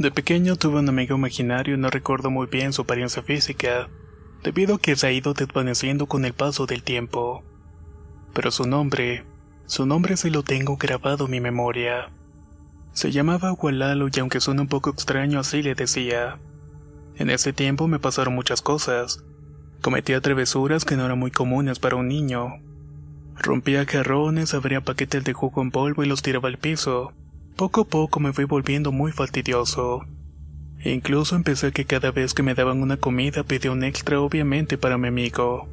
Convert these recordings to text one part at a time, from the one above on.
De pequeño tuve un amigo imaginario y no recuerdo muy bien su apariencia física, debido a que se ha ido desvaneciendo con el paso del tiempo. Pero su nombre, su nombre sí lo tengo grabado en mi memoria. Se llamaba Gualalo y aunque suena un poco extraño así le decía. En ese tiempo me pasaron muchas cosas. Cometía travesuras que no eran muy comunes para un niño. Rompía jarrones, abría paquetes de jugo en polvo y los tiraba al piso. Poco a poco me fui volviendo muy fastidioso. Incluso empecé a que cada vez que me daban una comida pedía un extra obviamente para mi amigo.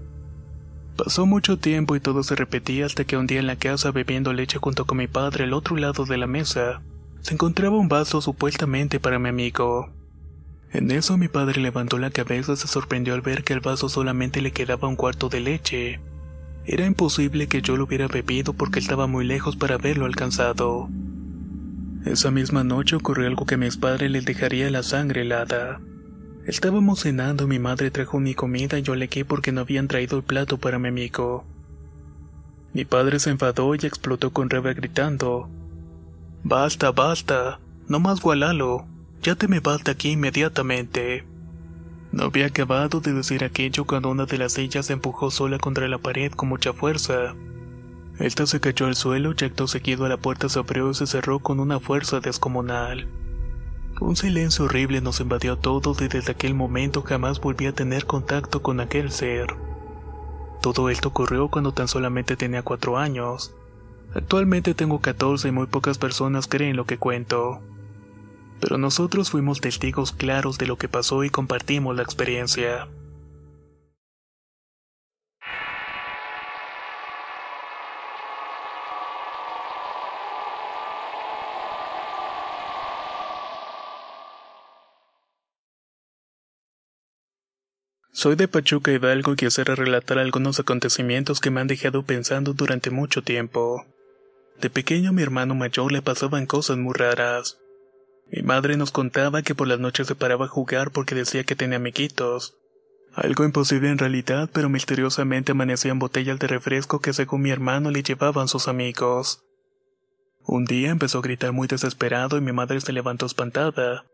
Pasó mucho tiempo y todo se repetía hasta que un día en la casa bebiendo leche junto con mi padre al otro lado de la mesa, se encontraba un vaso supuestamente para mi amigo. En eso mi padre levantó la cabeza y se sorprendió al ver que al vaso solamente le quedaba un cuarto de leche. Era imposible que yo lo hubiera bebido porque estaba muy lejos para haberlo alcanzado. Esa misma noche ocurrió algo que a mis padres les dejaría la sangre helada. Estábamos cenando mi madre trajo mi comida y yo alegué porque no habían traído el plato para mi amigo. Mi padre se enfadó y explotó con rabia gritando: Basta, basta, no más gualalo, ya te me vas de aquí inmediatamente. No había acabado de decir aquello cuando una de las sillas se empujó sola contra la pared con mucha fuerza. Esta se cayó al suelo y acto seguido a la puerta se abrió y se cerró con una fuerza descomunal. Un silencio horrible nos invadió a todos y desde aquel momento jamás volví a tener contacto con aquel ser. Todo esto ocurrió cuando tan solamente tenía cuatro años. Actualmente tengo 14 y muy pocas personas creen lo que cuento. Pero nosotros fuimos testigos claros de lo que pasó y compartimos la experiencia. Soy de Pachuca Hidalgo y quisiera relatar algunos acontecimientos que me han dejado pensando durante mucho tiempo. De pequeño mi hermano mayor le pasaban cosas muy raras. Mi madre nos contaba que por las noches se paraba a jugar porque decía que tenía amiguitos. Algo imposible en realidad, pero misteriosamente amanecían botellas de refresco que según mi hermano le llevaban sus amigos. Un día empezó a gritar muy desesperado y mi madre se levantó espantada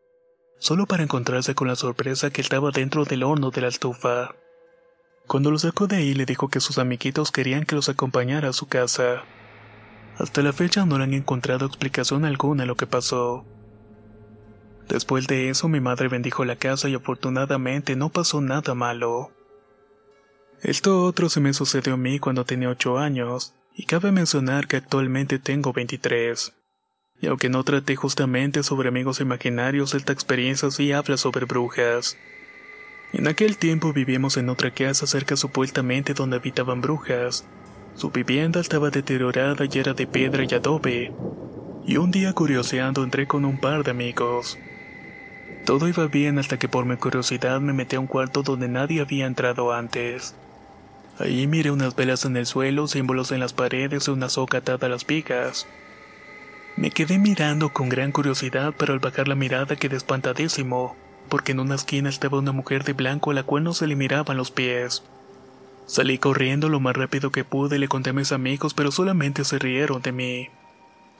solo para encontrarse con la sorpresa que estaba dentro del horno de la estufa. Cuando lo sacó de ahí le dijo que sus amiguitos querían que los acompañara a su casa. Hasta la fecha no le han encontrado explicación alguna a lo que pasó. Después de eso mi madre bendijo la casa y afortunadamente no pasó nada malo. Esto otro se me sucedió a mí cuando tenía 8 años, y cabe mencionar que actualmente tengo 23. Y aunque no traté justamente sobre amigos imaginarios, esta experiencia sí habla sobre brujas. En aquel tiempo vivíamos en otra casa cerca supuestamente donde habitaban brujas. Su vivienda estaba deteriorada y era de piedra y adobe. Y un día curioseando entré con un par de amigos. Todo iba bien hasta que por mi curiosidad me metí a un cuarto donde nadie había entrado antes. Allí miré unas velas en el suelo, símbolos en las paredes y una soga atada a las vigas. Me quedé mirando con gran curiosidad, pero al bajar la mirada quedé espantadísimo, porque en una esquina estaba una mujer de blanco a la cual no se le miraban los pies. Salí corriendo lo más rápido que pude y le conté a mis amigos, pero solamente se rieron de mí.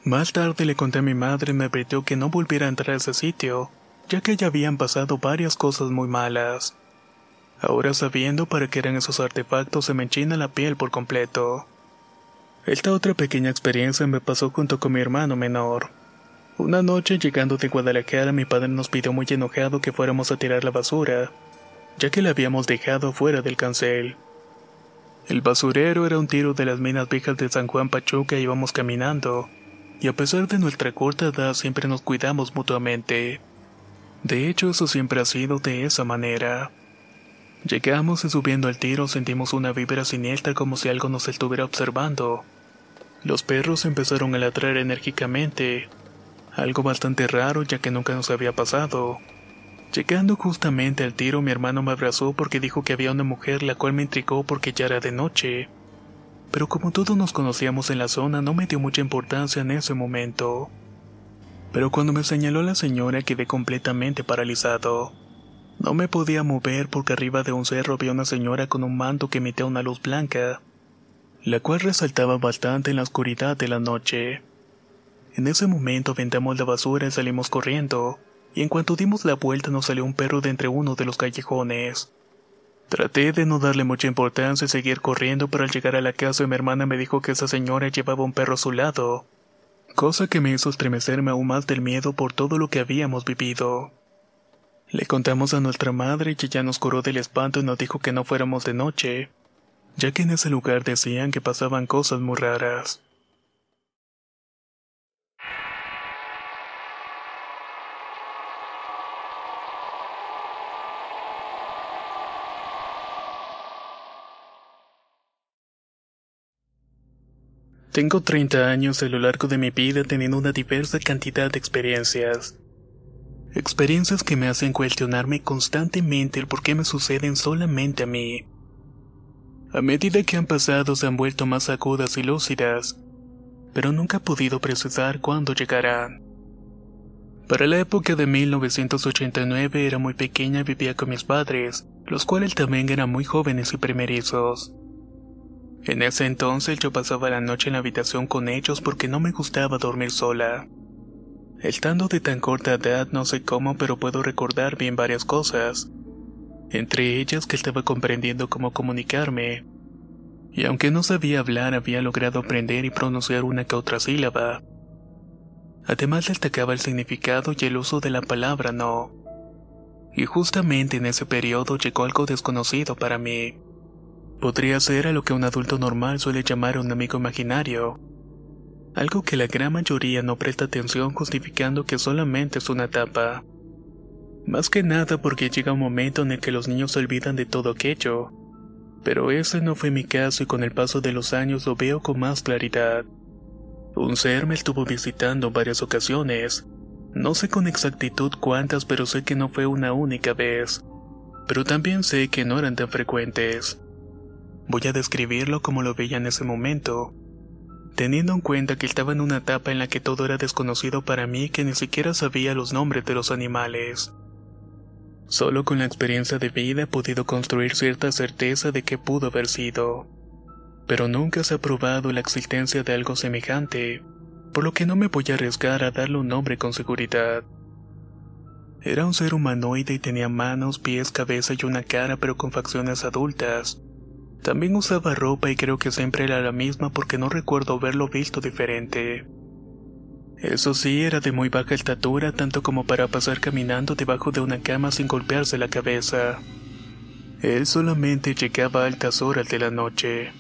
Más tarde le conté a mi madre y me advirtió que no volviera a entrar a ese sitio, ya que ya habían pasado varias cosas muy malas. Ahora sabiendo para qué eran esos artefactos se me enchina la piel por completo. Esta otra pequeña experiencia me pasó junto con mi hermano menor. Una noche llegando de Guadalajara mi padre nos pidió muy enojado que fuéramos a tirar la basura, ya que la habíamos dejado fuera del cancel. El basurero era un tiro de las minas viejas de San Juan Pachuca y íbamos caminando, y a pesar de nuestra corta edad siempre nos cuidamos mutuamente. De hecho, eso siempre ha sido de esa manera. Llegamos y subiendo al tiro sentimos una vibra siniestra como si algo nos estuviera observando. Los perros empezaron a ladrar enérgicamente, algo bastante raro ya que nunca nos había pasado. Llegando justamente al tiro mi hermano me abrazó porque dijo que había una mujer la cual me intrigó porque ya era de noche. Pero como todos nos conocíamos en la zona no me dio mucha importancia en ese momento. Pero cuando me señaló la señora quedé completamente paralizado. No me podía mover porque arriba de un cerro había una señora con un manto que emitía una luz blanca, la cual resaltaba bastante en la oscuridad de la noche. En ese momento aventamos la basura y salimos corriendo, y en cuanto dimos la vuelta nos salió un perro de entre uno de los callejones. Traté de no darle mucha importancia y seguir corriendo, pero al llegar a la casa mi hermana me dijo que esa señora llevaba un perro a su lado, cosa que me hizo estremecerme aún más del miedo por todo lo que habíamos vivido. Le contamos a nuestra madre y ella nos curó del espanto y nos dijo que no fuéramos de noche, ya que en ese lugar decían que pasaban cosas muy raras. Tengo 30 años a lo largo de mi vida teniendo una diversa cantidad de experiencias. Experiencias que me hacen cuestionarme constantemente el por qué me suceden solamente a mí. A medida que han pasado se han vuelto más agudas y lúcidas, pero nunca he podido precisar cuándo llegarán. Para la época de 1989 era muy pequeña y vivía con mis padres, los cuales también eran muy jóvenes y primerizos. En ese entonces yo pasaba la noche en la habitación con ellos porque no me gustaba dormir sola. Estando de tan corta edad no sé cómo pero puedo recordar bien varias cosas, entre ellas que estaba comprendiendo cómo comunicarme, y aunque no sabía hablar había logrado aprender y pronunciar una que otra sílaba. Además destacaba el significado y el uso de la palabra no. Y justamente en ese periodo llegó algo desconocido para mí. Podría ser a lo que un adulto normal suele llamar un amigo imaginario, algo que la gran mayoría no presta atención justificando que solamente es una etapa. Más que nada porque llega un momento en el que los niños se olvidan de todo aquello. Pero ese no fue mi caso y con el paso de los años lo veo con más claridad. Un ser me estuvo visitando en varias ocasiones. No sé con exactitud cuántas, pero sé que no fue una única vez. Pero también sé que no eran tan frecuentes. Voy a describirlo como lo veía en ese momento teniendo en cuenta que estaba en una etapa en la que todo era desconocido para mí que ni siquiera sabía los nombres de los animales. Solo con la experiencia de vida he podido construir cierta certeza de que pudo haber sido. Pero nunca se ha probado la existencia de algo semejante, por lo que no me voy a arriesgar a darle un nombre con seguridad. Era un ser humanoide y tenía manos, pies, cabeza y una cara pero con facciones adultas, también usaba ropa y creo que siempre era la misma porque no recuerdo haberlo visto diferente. Eso sí, era de muy baja estatura tanto como para pasar caminando debajo de una cama sin golpearse la cabeza. Él solamente llegaba a altas horas de la noche.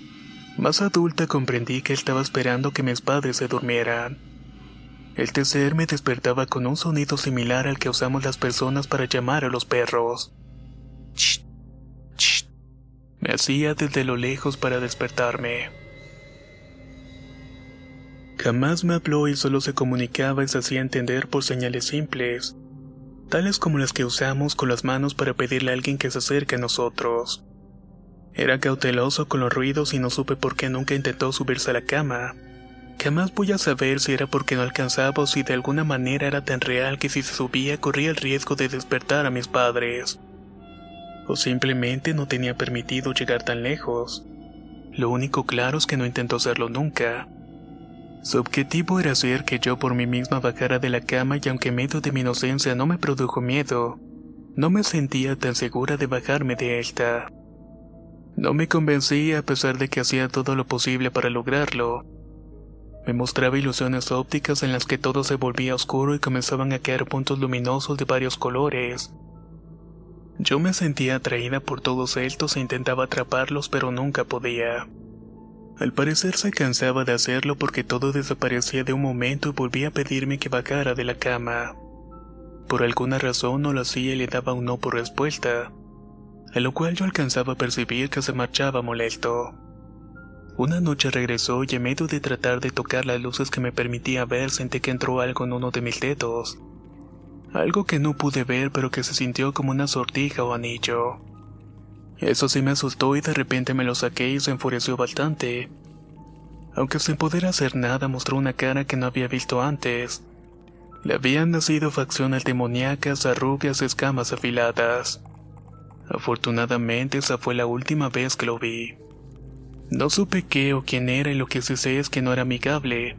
Más adulta comprendí que estaba esperando que mis padres se durmieran. El tecer me despertaba con un sonido similar al que usamos las personas para llamar a los perros. Me hacía desde lo lejos para despertarme. Jamás me habló y solo se comunicaba y se hacía entender por señales simples, tales como las que usamos con las manos para pedirle a alguien que se acerque a nosotros. Era cauteloso con los ruidos y no supe por qué nunca intentó subirse a la cama. Jamás voy a saber si era porque no alcanzaba o si de alguna manera era tan real que si se subía corría el riesgo de despertar a mis padres. O simplemente no tenía permitido llegar tan lejos. Lo único claro es que no intentó hacerlo nunca. Su objetivo era hacer que yo por mí misma bajara de la cama y aunque medio de mi inocencia no me produjo miedo, no me sentía tan segura de bajarme de esta. No me convencía a pesar de que hacía todo lo posible para lograrlo. Me mostraba ilusiones ópticas en las que todo se volvía oscuro y comenzaban a caer puntos luminosos de varios colores. Yo me sentía atraída por todos estos e intentaba atraparlos pero nunca podía. Al parecer se cansaba de hacerlo porque todo desaparecía de un momento y volvía a pedirme que bajara de la cama. Por alguna razón no lo hacía y le daba un no por respuesta, a lo cual yo alcanzaba a percibir que se marchaba molesto. Una noche regresó y en medio de tratar de tocar las luces que me permitía ver sentí que entró algo en uno de mis dedos. Algo que no pude ver pero que se sintió como una sortija o anillo. Eso sí me asustó y de repente me lo saqué y se enfureció bastante. Aunque sin poder hacer nada mostró una cara que no había visto antes. Le habían nacido facciones demoníacas, arrugas, escamas afiladas. Afortunadamente esa fue la última vez que lo vi. No supe qué o quién era y lo que sí sé es que no era amigable.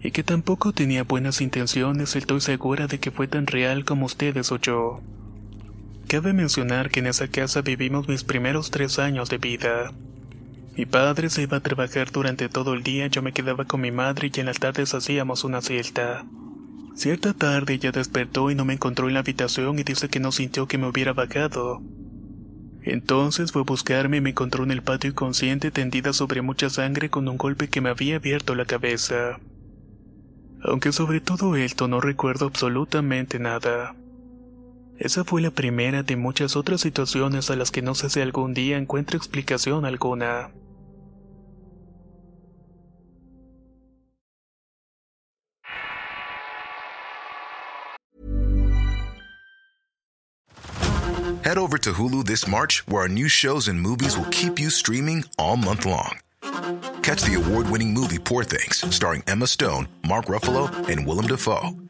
Y que tampoco tenía buenas intenciones, estoy segura de que fue tan real como ustedes o yo. Cabe mencionar que en esa casa vivimos mis primeros tres años de vida. Mi padre se iba a trabajar durante todo el día, yo me quedaba con mi madre y en las tardes hacíamos una siesta. Cierta tarde ella despertó y no me encontró en la habitación y dice que no sintió que me hubiera vagado. Entonces fue a buscarme y me encontró en el patio inconsciente tendida sobre mucha sangre con un golpe que me había abierto la cabeza. Aunque sobre todo esto no recuerdo absolutamente nada. Esa fue la primera de muchas otras situaciones a las que no sé si algún día encuentro explicación alguna. Head over to Hulu this March, where our new shows and movies will keep you streaming all month long. Catch the award winning movie Poor Things, starring Emma Stone, Mark Ruffalo, and Willem Dafoe.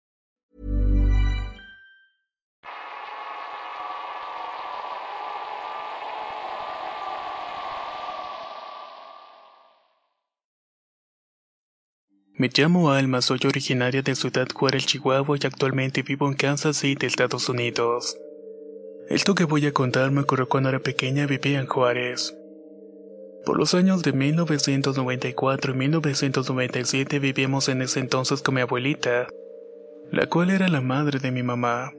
Me llamo Alma, soy originaria de Ciudad Juárez, Chihuahua y actualmente vivo en Kansas City, Estados Unidos. Esto que voy a contar me ocurrió cuando era pequeña vivía en Juárez. Por los años de 1994 y 1997 vivíamos en ese entonces con mi abuelita, la cual era la madre de mi mamá.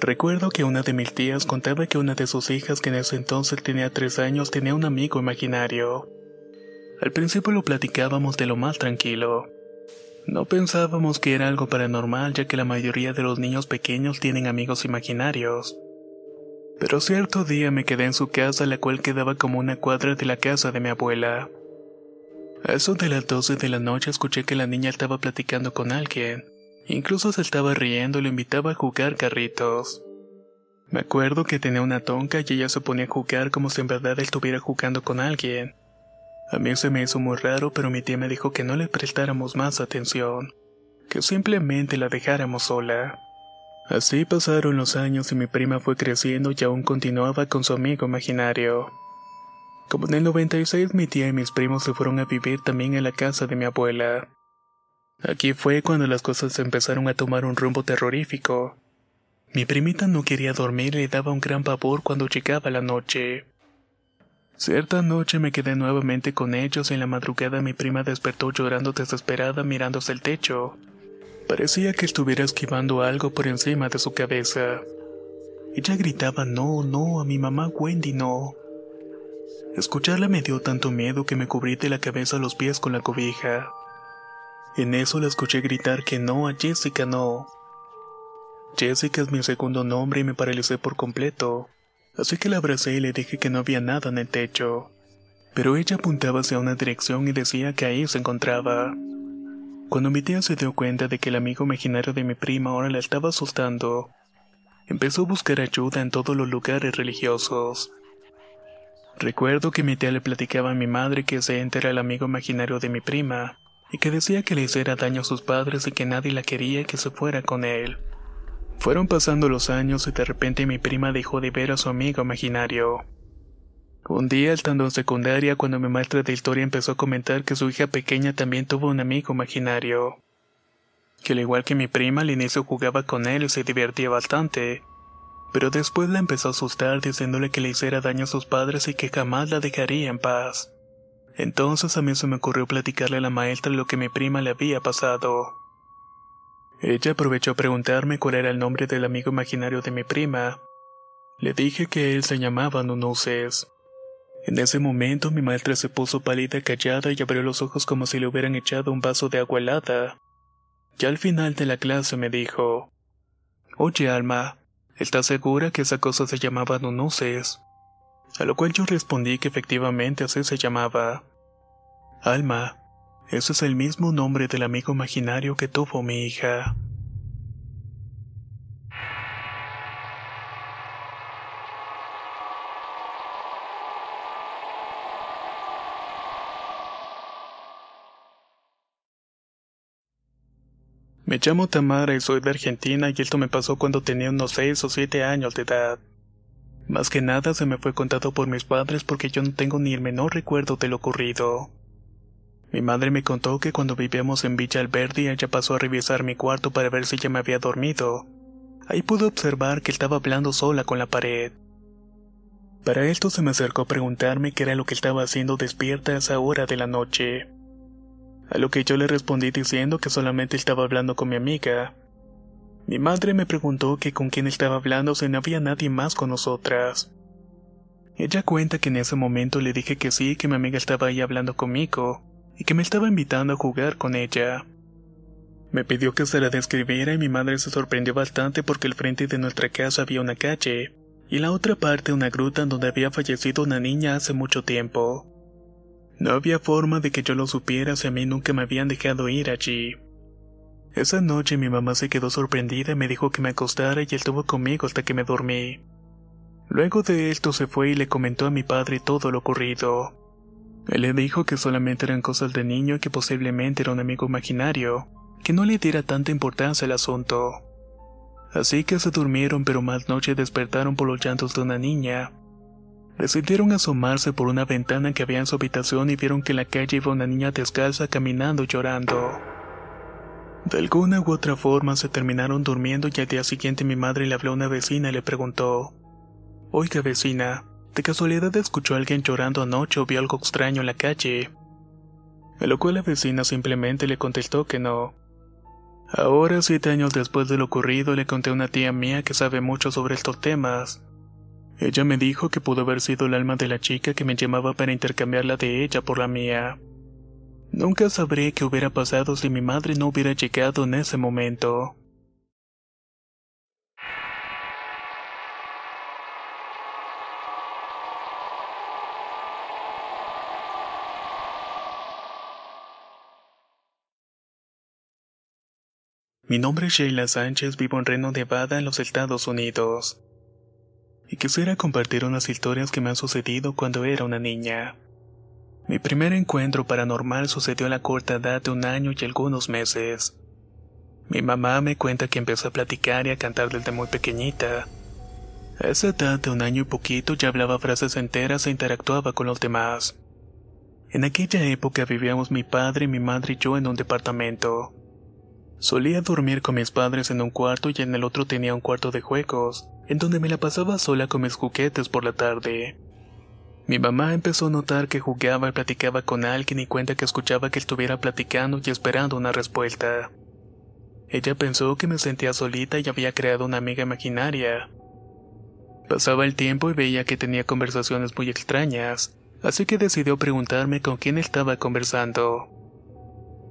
Recuerdo que una de mis tías contaba que una de sus hijas que en ese entonces tenía tres años tenía un amigo imaginario. Al principio lo platicábamos de lo más tranquilo. No pensábamos que era algo paranormal ya que la mayoría de los niños pequeños tienen amigos imaginarios. Pero cierto día me quedé en su casa la cual quedaba como una cuadra de la casa de mi abuela. A eso de las 12 de la noche escuché que la niña estaba platicando con alguien. Incluso se estaba riendo y lo invitaba a jugar carritos. Me acuerdo que tenía una tonca y ella se ponía a jugar como si en verdad estuviera jugando con alguien. A mí se me hizo muy raro, pero mi tía me dijo que no le prestáramos más atención, que simplemente la dejáramos sola. Así pasaron los años y mi prima fue creciendo y aún continuaba con su amigo imaginario. Como en el 96 mi tía y mis primos se fueron a vivir también en la casa de mi abuela. Aquí fue cuando las cosas empezaron a tomar un rumbo terrorífico. Mi primita no quería dormir y le daba un gran pavor cuando llegaba la noche. Cierta noche me quedé nuevamente con ellos y en la madrugada mi prima despertó llorando desesperada mirándose el techo. Parecía que estuviera esquivando algo por encima de su cabeza. Ella gritaba no, no, a mi mamá Wendy no. Escucharla me dio tanto miedo que me cubrí de la cabeza a los pies con la cobija. En eso la escuché gritar que no a Jessica no. Jessica es mi segundo nombre y me paralicé por completo, así que la abracé y le dije que no había nada en el techo. Pero ella apuntaba hacia una dirección y decía que ahí se encontraba. Cuando mi tía se dio cuenta de que el amigo imaginario de mi prima ahora la estaba asustando, empezó a buscar ayuda en todos los lugares religiosos. Recuerdo que mi tía le platicaba a mi madre que ese ente era el amigo imaginario de mi prima, y que decía que le hiciera daño a sus padres y que nadie la quería que se fuera con él. Fueron pasando los años y de repente mi prima dejó de ver a su amigo imaginario. Un día, estando en secundaria, cuando mi maestra de historia empezó a comentar que su hija pequeña también tuvo un amigo imaginario. Que al igual que mi prima, al inicio jugaba con él y se divertía bastante. Pero después la empezó a asustar diciéndole que le hiciera daño a sus padres y que jamás la dejaría en paz. Entonces a mí se me ocurrió platicarle a la maestra lo que mi prima le había pasado. Ella aprovechó a preguntarme cuál era el nombre del amigo imaginario de mi prima. Le dije que él se llamaba Nunuces. En ese momento mi maestra se puso pálida callada y abrió los ojos como si le hubieran echado un vaso de agua helada. Ya al final de la clase me dijo, Oye Alma, ¿estás segura que esa cosa se llamaba Nunuces? A lo cual yo respondí que efectivamente así se llamaba. Alma, ese es el mismo nombre del amigo imaginario que tuvo mi hija. Me llamo Tamara y soy de Argentina y esto me pasó cuando tenía unos 6 o 7 años de edad. Más que nada se me fue contado por mis padres porque yo no tengo ni el menor recuerdo de lo ocurrido. Mi madre me contó que cuando vivíamos en Villa Alberdi ella pasó a revisar mi cuarto para ver si ya me había dormido. Ahí pude observar que estaba hablando sola con la pared. Para esto se me acercó a preguntarme qué era lo que estaba haciendo despierta a esa hora de la noche. A lo que yo le respondí diciendo que solamente estaba hablando con mi amiga. Mi madre me preguntó que con quién estaba hablando si no había nadie más con nosotras. Ella cuenta que en ese momento le dije que sí, que mi amiga estaba ahí hablando conmigo, y que me estaba invitando a jugar con ella. Me pidió que se la describiera y mi madre se sorprendió bastante porque al frente de nuestra casa había una calle, y la otra parte una gruta donde había fallecido una niña hace mucho tiempo. No había forma de que yo lo supiera si a mí nunca me habían dejado ir allí. Esa noche mi mamá se quedó sorprendida y me dijo que me acostara y estuvo conmigo hasta que me dormí. Luego de esto se fue y le comentó a mi padre todo lo ocurrido. Él le dijo que solamente eran cosas de niño y que posiblemente era un amigo imaginario, que no le diera tanta importancia al asunto. Así que se durmieron pero más noche despertaron por los llantos de una niña. Decidieron asomarse por una ventana que había en su habitación y vieron que en la calle iba una niña descalza caminando y llorando. De alguna u otra forma se terminaron durmiendo y al día siguiente mi madre le habló a una vecina y le preguntó, Oiga vecina, ¿de casualidad escuchó a alguien llorando anoche o vio algo extraño en la calle? A lo cual la vecina simplemente le contestó que no. Ahora, siete años después de lo ocurrido, le conté a una tía mía que sabe mucho sobre estos temas. Ella me dijo que pudo haber sido el alma de la chica que me llamaba para intercambiarla de ella por la mía. Nunca sabré qué hubiera pasado si mi madre no hubiera llegado en ese momento. Mi nombre es Sheila Sánchez, vivo en Reno, Nevada, en los Estados Unidos. Y quisiera compartir unas historias que me han sucedido cuando era una niña. Mi primer encuentro paranormal sucedió a la corta edad de un año y algunos meses. Mi mamá me cuenta que empezó a platicar y a cantar desde muy pequeñita. A esa edad de un año y poquito ya hablaba frases enteras e interactuaba con los demás. En aquella época vivíamos mi padre, mi madre y yo en un departamento. Solía dormir con mis padres en un cuarto y en el otro tenía un cuarto de juegos, en donde me la pasaba sola con mis juguetes por la tarde. Mi mamá empezó a notar que jugaba y platicaba con alguien y cuenta que escuchaba que estuviera platicando y esperando una respuesta. Ella pensó que me sentía solita y había creado una amiga imaginaria. Pasaba el tiempo y veía que tenía conversaciones muy extrañas, así que decidió preguntarme con quién estaba conversando.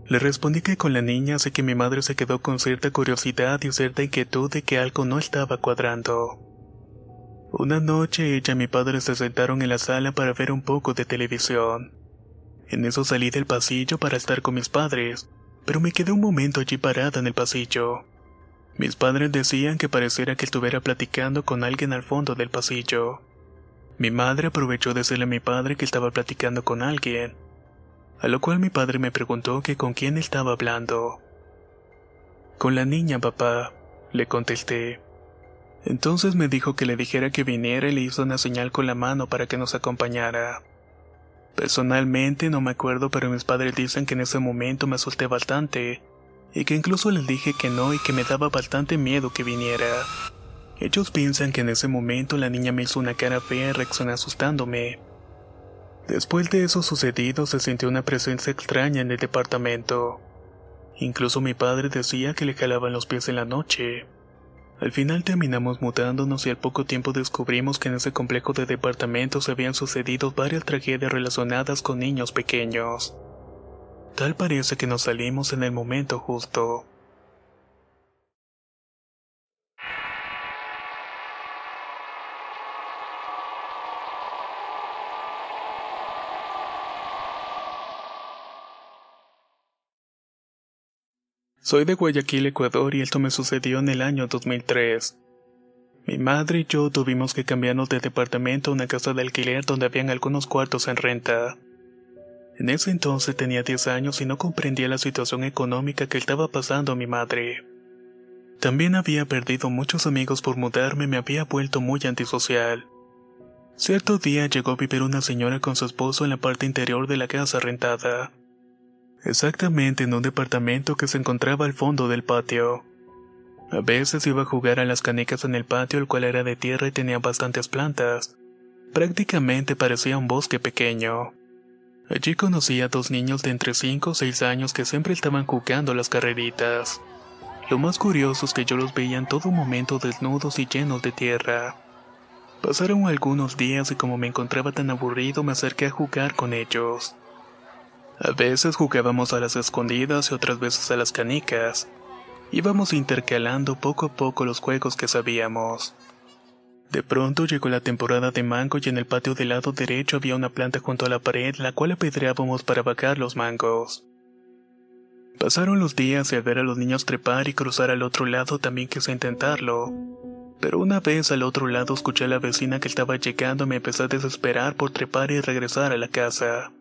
Le respondí que con la niña, así que mi madre se quedó con cierta curiosidad y cierta inquietud de que algo no estaba cuadrando. Una noche ella y mi padre se sentaron en la sala para ver un poco de televisión. En eso salí del pasillo para estar con mis padres, pero me quedé un momento allí parada en el pasillo. Mis padres decían que pareciera que estuviera platicando con alguien al fondo del pasillo. Mi madre aprovechó de decirle a mi padre que estaba platicando con alguien, a lo cual mi padre me preguntó que con quién estaba hablando. Con la niña, papá, le contesté. Entonces me dijo que le dijera que viniera y le hizo una señal con la mano para que nos acompañara. Personalmente no me acuerdo, pero mis padres dicen que en ese momento me asusté bastante, y que incluso les dije que no y que me daba bastante miedo que viniera. Ellos piensan que en ese momento la niña me hizo una cara fea y reaccionó asustándome. Después de eso sucedido se sintió una presencia extraña en el departamento. Incluso mi padre decía que le jalaban los pies en la noche. Al final terminamos mudándonos y al poco tiempo descubrimos que en ese complejo de departamentos habían sucedido varias tragedias relacionadas con niños pequeños. Tal parece que nos salimos en el momento justo. Soy de Guayaquil, Ecuador, y esto me sucedió en el año 2003. Mi madre y yo tuvimos que cambiarnos de departamento a una casa de alquiler donde habían algunos cuartos en renta. En ese entonces tenía 10 años y no comprendía la situación económica que estaba pasando mi madre. También había perdido muchos amigos por mudarme y me había vuelto muy antisocial. Cierto día llegó a vivir una señora con su esposo en la parte interior de la casa rentada exactamente en un departamento que se encontraba al fondo del patio. A veces iba a jugar a las canicas en el patio, el cual era de tierra y tenía bastantes plantas. Prácticamente parecía un bosque pequeño. Allí conocí a dos niños de entre 5 o 6 años que siempre estaban jugando las carreritas. Lo más curioso es que yo los veía en todo momento desnudos y llenos de tierra. Pasaron algunos días y como me encontraba tan aburrido me acerqué a jugar con ellos. A veces jugábamos a las escondidas y otras veces a las canicas. Íbamos intercalando poco a poco los juegos que sabíamos. De pronto llegó la temporada de mango y en el patio del lado derecho había una planta junto a la pared la cual apedreábamos para bajar los mangos. Pasaron los días y al ver a los niños trepar y cruzar al otro lado también quise intentarlo. Pero una vez al otro lado escuché a la vecina que estaba llegando y me empecé a desesperar por trepar y regresar a la casa.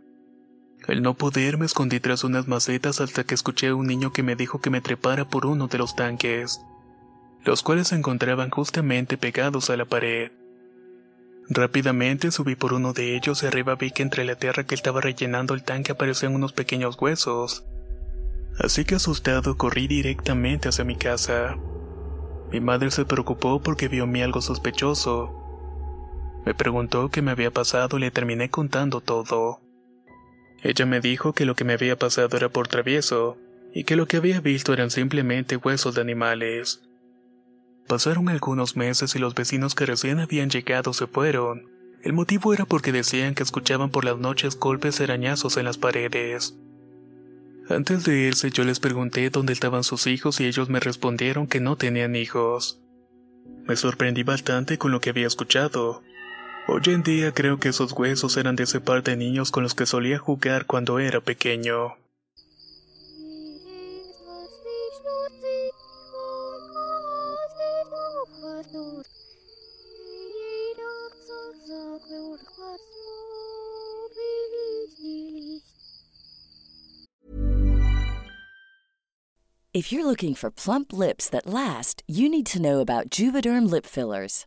Al no poder me escondí tras unas macetas hasta que escuché a un niño que me dijo que me trepara por uno de los tanques, los cuales se encontraban justamente pegados a la pared. Rápidamente subí por uno de ellos y arriba vi que entre la tierra que estaba rellenando el tanque aparecían unos pequeños huesos. Así que asustado corrí directamente hacia mi casa. Mi madre se preocupó porque vio en mí algo sospechoso. Me preguntó qué me había pasado y le terminé contando todo. Ella me dijo que lo que me había pasado era por travieso, y que lo que había visto eran simplemente huesos de animales. Pasaron algunos meses y los vecinos que recién habían llegado se fueron. El motivo era porque decían que escuchaban por las noches golpes arañazos en las paredes. Antes de irse yo les pregunté dónde estaban sus hijos y ellos me respondieron que no tenían hijos. Me sorprendí bastante con lo que había escuchado, Hoy en día creo que esos huesos eran de ese par de niños con los que solía jugar cuando era pequeño. If you're looking for plump lips that last, you need to know about Juvederm lip fillers.